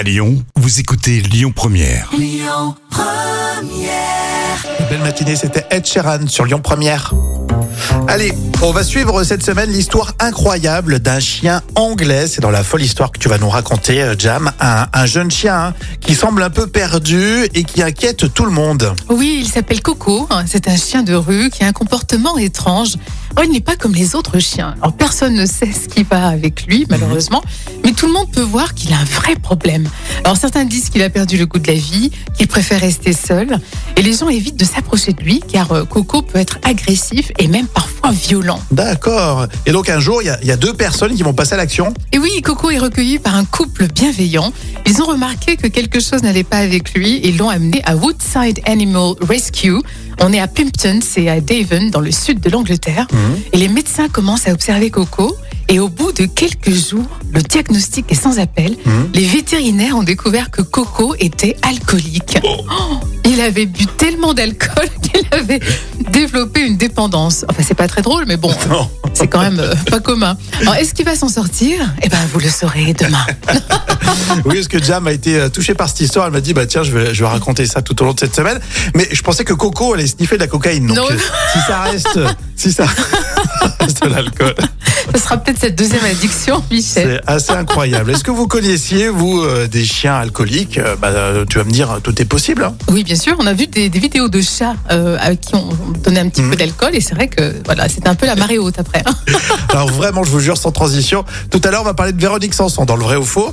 À Lyon, vous écoutez Lyon Première. Belle matinée, c'était Ed Sheeran sur Lyon Première. Allez, on va suivre cette semaine l'histoire incroyable d'un chien anglais. C'est dans la folle histoire que tu vas nous raconter, euh, Jam. Un, un jeune chien hein, qui semble un peu perdu et qui inquiète tout le monde. Oui, il s'appelle Coco. C'est un chien de rue qui a un comportement étrange. Oh, il n'est pas comme les autres chiens. Alors, personne ne sait ce qui va avec lui, malheureusement. Mais tout le monde peut voir qu'il a un vrai problème. Alors, certains disent qu'il a perdu le goût de la vie, qu'il préfère rester seul. Et les gens évitent de s'approcher de lui, car euh, Coco peut être agressif et même parfois violent. D'accord. Et donc un jour, il y y, a deux personnes qui vont passer à l'action. Et oui, Coco est recueilli par un couple bienveillant. Ils ont remarqué que quelque chose n'allait pas avec lui et l'ont amené à Woodside Animal Rescue. On est à Pimpton, c'est à Devon, dans le sud de l'Angleterre. Et les médecins commencent à observer Coco. Et au bout de quelques jours, le diagnostic est sans appel. Les vétérinaires ont découvert que Coco était alcoolique. Oh, il avait bu tellement d'alcool qu'il avait développé une dépendance. Enfin, c'est pas très drôle, mais bon, c'est quand même euh, pas commun. Alors, est-ce qu'il va s'en sortir? Eh ben, vous le saurez demain. Oui, parce que Jam a été euh, touchée par cette histoire. Elle m'a dit, bah tiens, je vais, je vais raconter ça tout au long de cette semaine. Mais je pensais que Coco allait sniffer de la cocaïne. Donc, Non. euh, si ça reste, si ça reste de l'alcool, Ce sera peut-être cette deuxième addiction, Michel. c'est assez incroyable. Est-ce que vous connaissiez, vous, euh, des chiens alcooliques? Euh, bah, euh, Tu vas me dire, tout est possible. hein. Oui, bien sûr. On a vu des, des vidéos de chats à qui on donnait un petit Mhm. peu d'alcool et c'est vrai que voilà, c'était un peu la marée haute après. hein. Alors vraiment, je vous jure, sans transition. Tout à l'heure, on va parler de Véronique Sanson dans le vrai ou faux.